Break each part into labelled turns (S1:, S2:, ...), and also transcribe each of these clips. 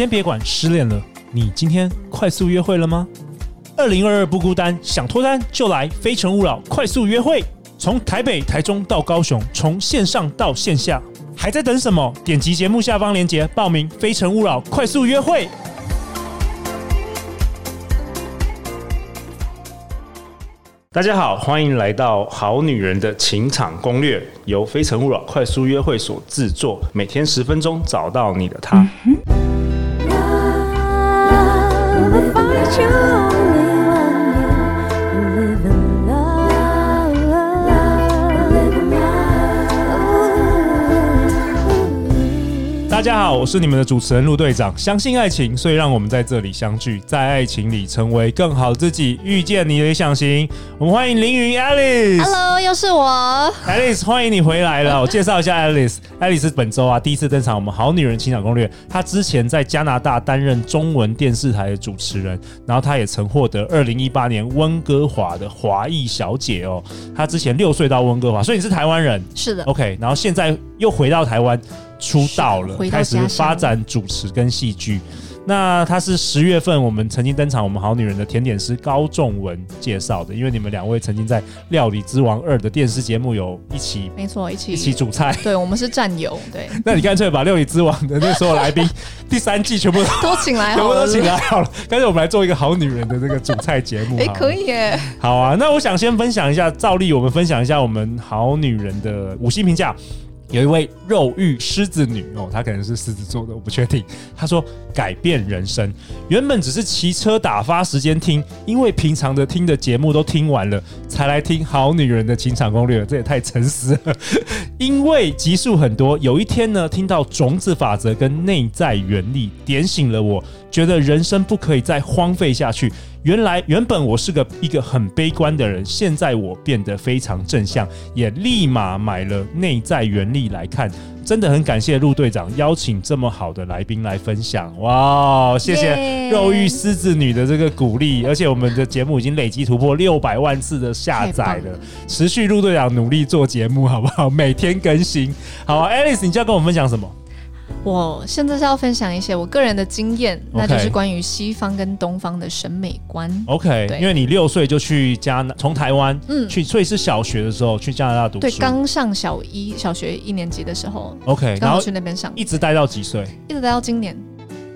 S1: 先别管失恋了，你今天快速约会了吗？二零二二不孤单，想脱单就来非诚勿扰快速约会，从台北、台中到高雄，从线上到线下，还在等什么？点击节目下方链接报名非诚勿扰快速约会。大家好，欢迎来到《好女人的情场攻略》，由非诚勿扰快速约会所制作，每天十分钟，找到你的他。就大家好，我是你们的主持人陆队长。相信爱情，所以让我们在这里相聚，在爱情里成为更好自己，遇见你的理想型。我们欢迎凌云 Alice。
S2: Hello，又是我
S1: ，Alice，欢迎你回来了。我介绍一下 Alice，Alice 本周啊第一次登场，我们好女人情场攻略。她之前在加拿大担任中文电视台的主持人，然后她也曾获得二零一八年温哥华的华裔小姐哦。她之前六岁到温哥华，所以你是台湾人，
S2: 是的
S1: ，OK。然后现在又回到台湾。出道了，开始发展主持跟戏剧。那他是十月份我们曾经登场，我们好女人的甜点师高仲文介绍的，因为你们两位曾经在《料理之王二》的电视节目有一起，
S2: 没错，一起
S1: 一起煮菜。
S2: 对，我们是战友。对，
S1: 那你干脆把《料理之王》的那所有来宾第三季全部都
S2: 请来，
S1: 全部都请来好了。干脆我们来做一个好女人的这个煮菜节目。
S2: 哎，可以耶。
S1: 好啊，那我想先分享一下，照例我们分享一下我们好女人的五星评价。有一位肉欲狮子女哦，她可能是狮子座的，我不确定。她说改变人生，原本只是骑车打发时间听，因为平常的听的节目都听完了，才来听好女人的情场攻略。这也太诚实了，因为集数很多。有一天呢，听到种子法则跟内在原力，点醒了我，觉得人生不可以再荒废下去。原来原本我是个一个很悲观的人，现在我变得非常正向，也立马买了内在原力来看，真的很感谢陆队长邀请这么好的来宾来分享，哇，谢谢肉欲狮子女的这个鼓励，而且我们的节目已经累计突破六百万次的下载了，持续陆队长努力做节目，好不好？每天更新，好啊，Alice，你就要跟我们分享什么？
S2: 我现在是要分享一些我个人的经验，那就是关于西方跟东方的审美观。
S1: OK，因为你六岁就去加拿，从台湾嗯去，所以是小学的时候去加拿大读书。
S2: 对，刚上小一小学一年级的时候
S1: ，OK，
S2: 然后去那边上，
S1: 一直待到几岁？
S2: 一直待到今年。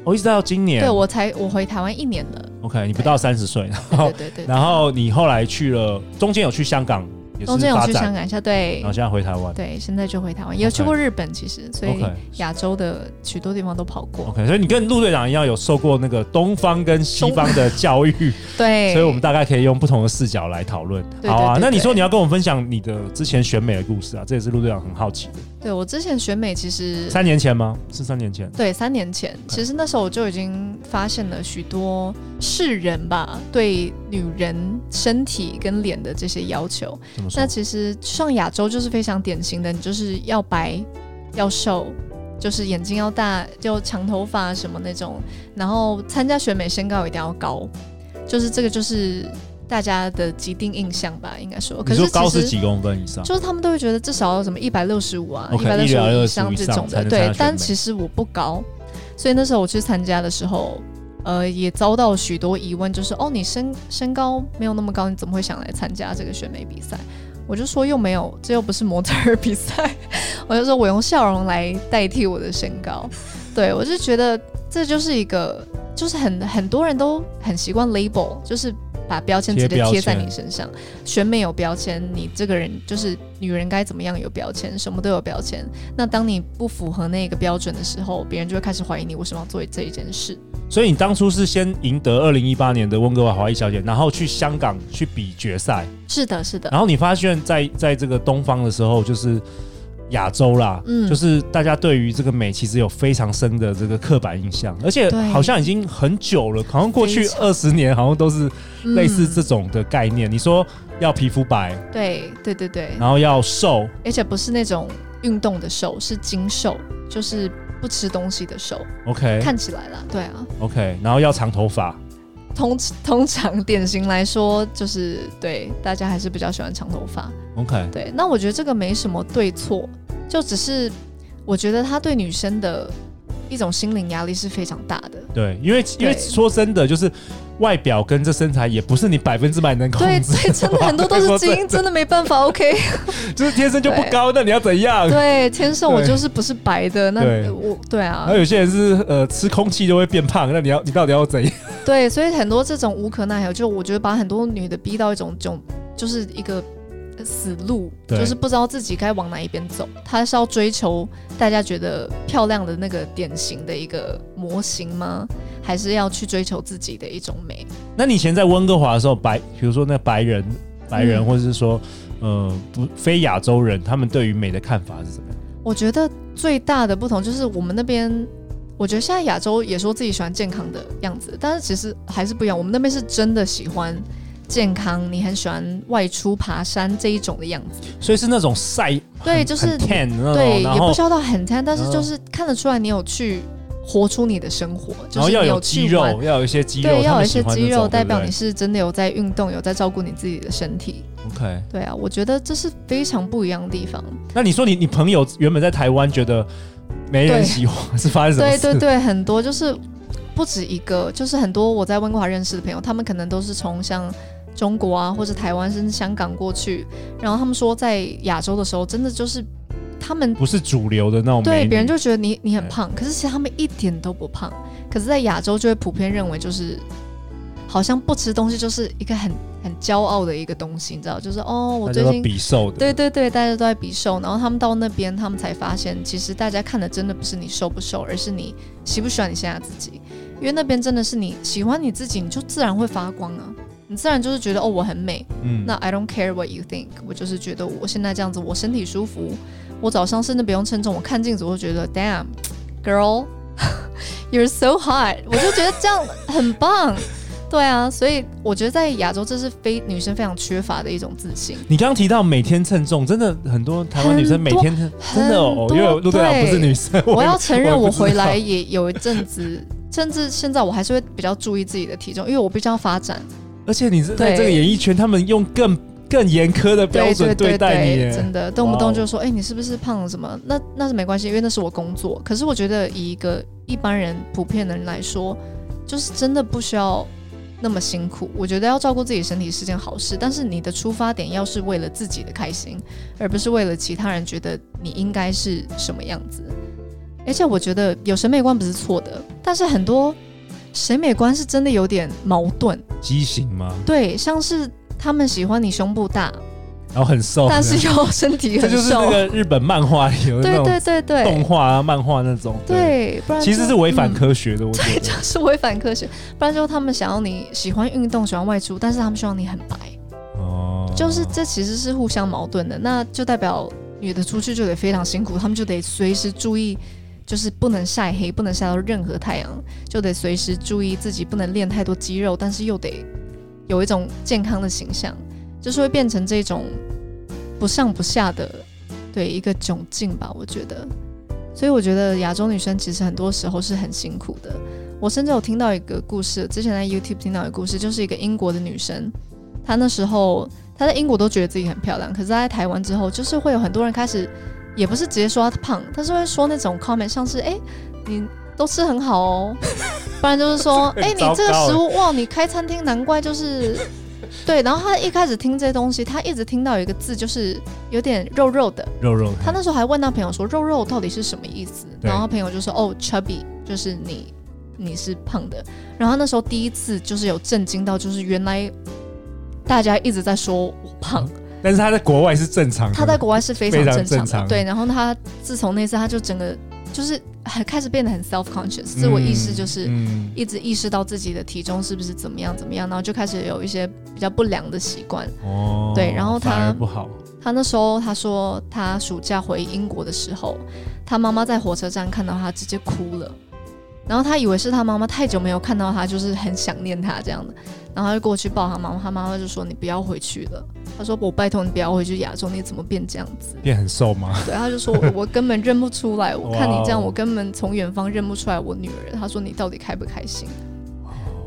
S1: 我一直待到今年。
S2: 对，我才我回台湾一年了。
S1: OK，你不到三十岁，
S2: 对对对，对，
S1: 然后你后来去了，中间有去香港。
S2: 中间有去香港一下，对，
S1: 然后现在回台湾，
S2: 对，现在就回台湾，也有去过日本，其实，所以亚洲的许多地方都跑过。
S1: OK，所以你跟陆队长一样，有受过那个东方跟西方的教育，
S2: 对，
S1: 所以我们大概可以用不同的视角来讨论。好啊，那你说你要跟我们分享你的之前选美的故事啊，这也是陆队长很好奇的。
S2: 对，我之前选美其实
S1: 三年前吗？是三年前。
S2: 对，三年前，其实那时候我就已经发现了许多世人吧对女人身体跟脸的这些要求。那其实上亚洲就是非常典型的，你就是要白、要瘦，就是眼睛要大，就长头发什么那种。然后参加选美身高一定要高，就是这个就是。大家的既定印象吧，应该说，可是
S1: 你说高是几公分以上？
S2: 就是他们都会觉得至少要什么一百六十五啊，一百六十五以上这种的。对，但其实我不高，所以那时候我去参加的时候，呃，也遭到许多疑问，就是哦，你身身高没有那么高，你怎么会想来参加这个选美比赛？我就说又没有，这又不是模特儿比赛，我就说我用笑容来代替我的身高。对，我就觉得这就是一个，就是很很多人都很习惯 label，就是。把标签直接贴在你身上，选美有标签，你这个人就是女人该怎么样有标签，什么都有标签。那当你不符合那个标准的时候，别人就会开始怀疑你为什么要做这一件事。
S1: 所以你当初是先赢得二零一八年的温哥华华裔小姐，然后去香港去比决赛。
S2: 是的，是的。
S1: 然后你发现在，在在这个东方的时候，就是。亚洲啦，嗯，就是大家对于这个美其实有非常深的这个刻板印象，而且好像已经很久了，好像过去二十年好像都是类似这种的概念。嗯、你说要皮肤白，
S2: 对对对对，
S1: 然后要瘦，
S2: 而且不是那种运动的瘦，是精瘦，就是不吃东西的瘦。
S1: OK，
S2: 看起来啦，对啊。
S1: OK，然后要长头发。
S2: 通通常典型来说，就是对大家还是比较喜欢长头发。
S1: OK，
S2: 对，那我觉得这个没什么对错，就只是我觉得他对女生的一一种心灵压力是非常大的。
S1: 对，因为因为说真的，就是外表跟这身材也不是你百分之百能控制。
S2: 对，对，真的很多都是 基因，真的没办法。OK，
S1: 就是天生就不高，那你要怎样？
S2: 对，天生我就是不是白的，那我对啊。
S1: 那有些人是呃吃空气就会变胖，那你要你到底要怎样？
S2: 对，所以很多这种无可奈何，就我觉得把很多女的逼到一种种，就是一个。死路就是不知道自己该往哪一边走，他是要追求大家觉得漂亮的那个典型的一个模型吗？还是要去追求自己的一种美？
S1: 那你以前在温哥华的时候，白，比如说那白人、白人，嗯、或者是说，呃，不非亚洲人，他们对于美的看法是怎么样？
S2: 我觉得最大的不同就是我们那边，我觉得现在亚洲也说自己喜欢健康的样子，但是其实还是不一样。我们那边是真的喜欢。健康，你很喜欢外出爬山这一种的样子，
S1: 所以是那种晒，
S2: 对，就是
S1: 对，
S2: 也不需要到很 tan，但是就是看得出来你有去活出你的生活，就是
S1: 要有肌肉，要有一些肌肉，
S2: 对，要有一些肌肉，代表你是真的有在运动，有在照顾你自己的身体。
S1: OK，
S2: 对啊，我觉得这是非常不一样的地方。
S1: 那你说你你朋友原本在台湾觉得没人喜欢，是发生什么事？
S2: 对对对，很多就是不止一个，就是很多我在温哥华认识的朋友，他们可能都是从像。中国啊，或者台湾甚至香港过去，然后他们说在亚洲的时候，真的就是他们
S1: 不是主流的那种，
S2: 对，别人就觉得你你很胖，可是其实他们一点都不胖，可是在亚洲就会普遍认为就是好像不吃东西就是一个很很骄傲的一个东西，你知道，就是哦，我最近
S1: 比瘦的，
S2: 对对对，大家都在比瘦，然后他们到那边，他们才发现，其实大家看的真的不是你瘦不瘦，而是你喜不喜欢你现在自己，因为那边真的是你喜欢你自己，你就自然会发光啊。你自然就是觉得哦，我很美。嗯，那 I don't care what you think，我就是觉得我现在这样子，我身体舒服。我早上甚至不用称重，我看镜子我就觉得，Damn girl，you're so hot，我就觉得这样很棒。对啊，所以我觉得在亚洲这是非女生非常缺乏的一种自信。
S1: 你刚刚提到每天称重，真的很多台湾女生每天真的哦，因为陆队长不是女生，
S2: 我要承认我回来也有一阵子，甚至现在我还是会比较注意自己的体重，因为我必须要发展。
S1: 而且你是在这个演艺圈，他们用更更严苛的标准对待你，
S2: 真的动不动就说：“哎、欸，你是不是胖了什么？”那那是没关系，因为那是我工作。可是我觉得，以一个一般人、普遍的人来说，就是真的不需要那么辛苦。我觉得要照顾自己身体是件好事，但是你的出发点要是为了自己的开心，而不是为了其他人觉得你应该是什么样子。而且我觉得有审美观不是错的，但是很多。审美观是真的有点矛盾，
S1: 畸形吗？
S2: 对，像是他们喜欢你胸部大，
S1: 然后很瘦，
S2: 但是又身体很瘦，
S1: 这就是那个日本漫画里有那种
S2: 对对对对
S1: 动画啊漫画那种，
S2: 对，不然
S1: 其实是违反科学的，我觉得
S2: 对，就是违反科学。不然就他们想要你喜欢运动，喜欢外出，但是他们希望你很白，哦，就是这其实是互相矛盾的。那就代表女的出去就得非常辛苦，他们就得随时注意。就是不能晒黑，不能晒到任何太阳，就得随时注意自己不能练太多肌肉，但是又得有一种健康的形象，就是会变成这种不上不下的对一个窘境吧，我觉得。所以我觉得亚洲女生其实很多时候是很辛苦的。我甚至有听到一个故事，之前在 YouTube 听到一个故事，就是一个英国的女生，她那时候她在英国都觉得自己很漂亮，可是她在台湾之后，就是会有很多人开始。也不是直接说他胖，他是会说那种 comment，像是哎、欸，你都吃很好哦，不然就是说哎、欸，你这个食物哇，你开餐厅难怪就是对。然后他一开始听这些东西，他一直听到有一个字，就是有点肉肉的
S1: 肉肉。
S2: 他那时候还问他朋友说肉肉到底是什么意思，然后他朋友就说哦，chubby 就是你你是胖的。然后那时候第一次就是有震惊到，就是原来大家一直在说我胖。嗯
S1: 但是他在国外是正常的，
S2: 他在国外是非常正常的，常正常对。然后他自从那次，他就整个就是很开始变得很 self conscious，自我意识就是一直意识到自己的体重是不是怎么样怎么样，然后就开始有一些比较不良的习惯。哦，对。然后他
S1: 不好，
S2: 他那时候他说他暑假回英国的时候，他妈妈在火车站看到他直接哭了。然后他以为是他妈妈太久没有看到他，就是很想念他这样的，然后他就过去抱他妈妈，他妈妈就说：“你不要回去了。”他说：“我拜托你不要回去亚洲，你怎么变这样子？
S1: 变很瘦吗？”
S2: 对，他就说：“我我根本认不出来，我看你这样，我根本从远方认不出来我女儿。”他说：“你到底开不开心？”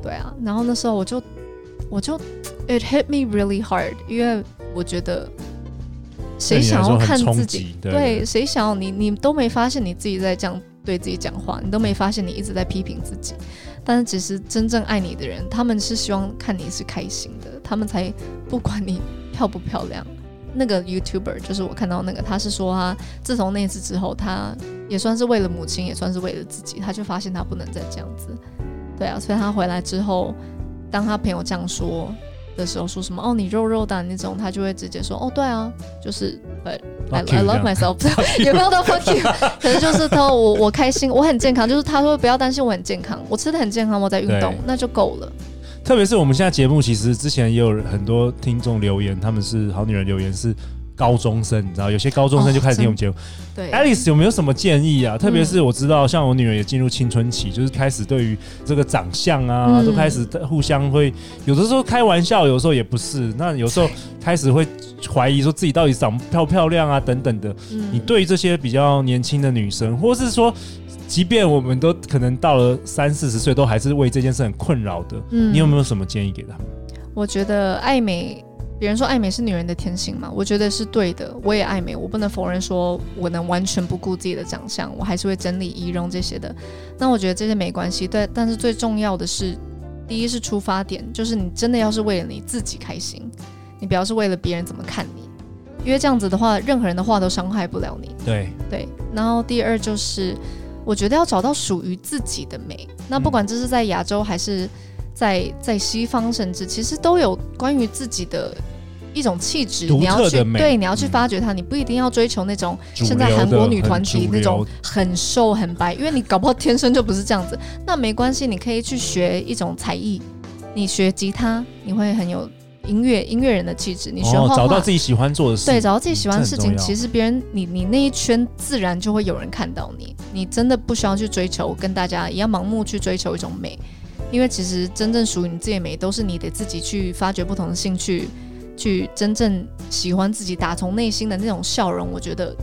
S2: 对啊，然后那时候我就我就 it hit me really hard，因为我觉得谁想要看自己？对，谁想要你？你都没发现你自己在这样。对自己讲话，你都没发现你一直在批评自己。但是其实真正爱你的人，他们是希望看你是开心的，他们才不管你漂不漂亮。那个 YouTuber 就是我看到那个，他是说他自从那次之后，他也算是为了母亲，也算是为了自己，他就发现他不能再这样子。对啊，所以他回来之后，当他朋友这样说的时候，说什么哦，你肉肉的那种，他就会直接说哦，对啊，就是 But I, I love myself，也没有到 fuck you？可是就是他我我开心，我很健康，就是他说不要担心我很健康，我吃的很健康，我在运动，那就够了。
S1: 特别是我们现在节目，其实之前也有很多听众留言，他们是好女人留言是。高中生，你知道，有些高中生就开始听我们节目。
S2: 对
S1: ，Alice 有没有什么建议啊？特别是我知道，像我女儿也进入青春期，就是开始对于这个长相啊，嗯、都开始互相会有的时候开玩笑，有时候也不是。那有时候开始会怀疑说自己到底长漂不漂亮啊，等等的。嗯、你对于这些比较年轻的女生，或是说，即便我们都可能到了三四十岁，都还是为这件事很困扰的，嗯、你有没有什么建议给他们？
S2: 我觉得爱美。别人说爱美是女人的天性嘛，我觉得是对的。我也爱美，我不能否认说我能完全不顾自己的长相，我还是会整理仪容这些的。那我觉得这些没关系，对。但是最重要的是，第一是出发点，就是你真的要是为了你自己开心，你不要是为了别人怎么看你，因为这样子的话，任何人的话都伤害不了你。
S1: 对
S2: 对。然后第二就是，我觉得要找到属于自己的美。那不管这是在亚洲还是。在在西方，甚至其实都有关于自己的一种气质，你要去对，你要去发掘它，嗯、你不一定要追求那种现在韩国女团体那种很瘦很白，因为你搞不好天生就不是这样子。那没关系，你可以去学一种才艺，你学吉他，你会很有音乐音乐人的气质。你学画画，
S1: 找到自己喜欢做的事，
S2: 对，找到自己喜欢的事情，其实别人你你那一圈自然就会有人看到你。你真的不需要去追求跟大家一样盲目去追求一种美。因为其实真正属于你自己的美，都是你得自己去发掘不同的兴趣，去真正喜欢自己，打从内心的那种笑容。我觉得，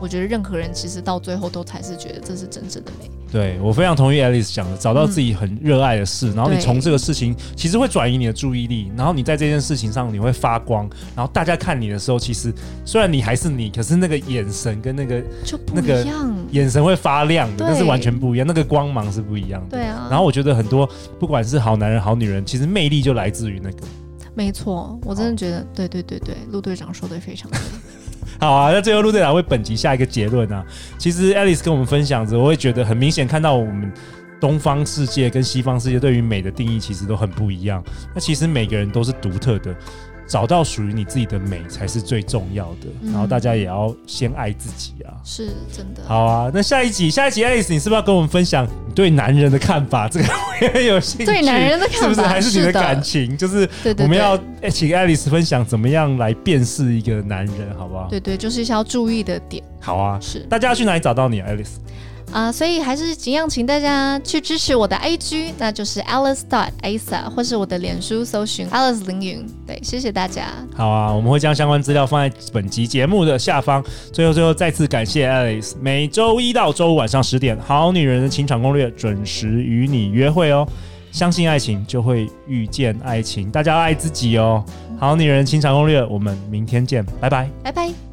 S2: 我觉得任何人其实到最后都才是觉得这是真正的美。
S1: 对，我非常同意 Alice 讲的，找到自己很热爱的事，嗯、然后你从这个事情其实会转移你的注意力，然后你在这件事情上你会发光，然后大家看你的时候，其实虽然你还是你，可是那个眼神跟那个
S2: 就不一样，
S1: 眼神会发亮的，那是完全不一样，那个光芒是不一样的。
S2: 对啊。
S1: 然后我觉得很多不管是好男人好女人，其实魅力就来自于那个。
S2: 没错，我真的觉得，对对对对，陆队长说的非常对。
S1: 好啊，那最后陆队长为本集下一个结论啊。其实艾丽斯跟我们分享着，我会觉得很明显，看到我们东方世界跟西方世界对于美的定义其实都很不一样。那其实每个人都是独特的。找到属于你自己的美才是最重要的，嗯、然后大家也要先爱自己啊，
S2: 是真的。
S1: 好啊，那下一集，下一集，Alice，你是不是要跟我们分享你对男人的看法？这个我也很有兴趣。
S2: 对男人的看法，
S1: 是不是还是你的感情？是就是我们要请 Alice 分享怎么样来辨识一个男人，好不好？
S2: 对对，就是一些要注意的点。
S1: 好啊，
S2: 是。
S1: 大家要去哪里找到你啊，Alice？
S2: 啊、呃，所以还是一样，请大家去支持我的 IG，那就是 Alice dot Asa，或是我的脸书搜寻 Alice 凌云。对，谢谢大家。
S1: 好啊，我们会将相关资料放在本集节目的下方。最后，最后再次感谢 Alice，每周一到周五晚上十点，《好女人的情场攻略》准时与你约会哦。相信爱情，就会遇见爱情。大家要爱自己哦。好女人情场攻略，我们明天见，拜拜，
S2: 拜拜。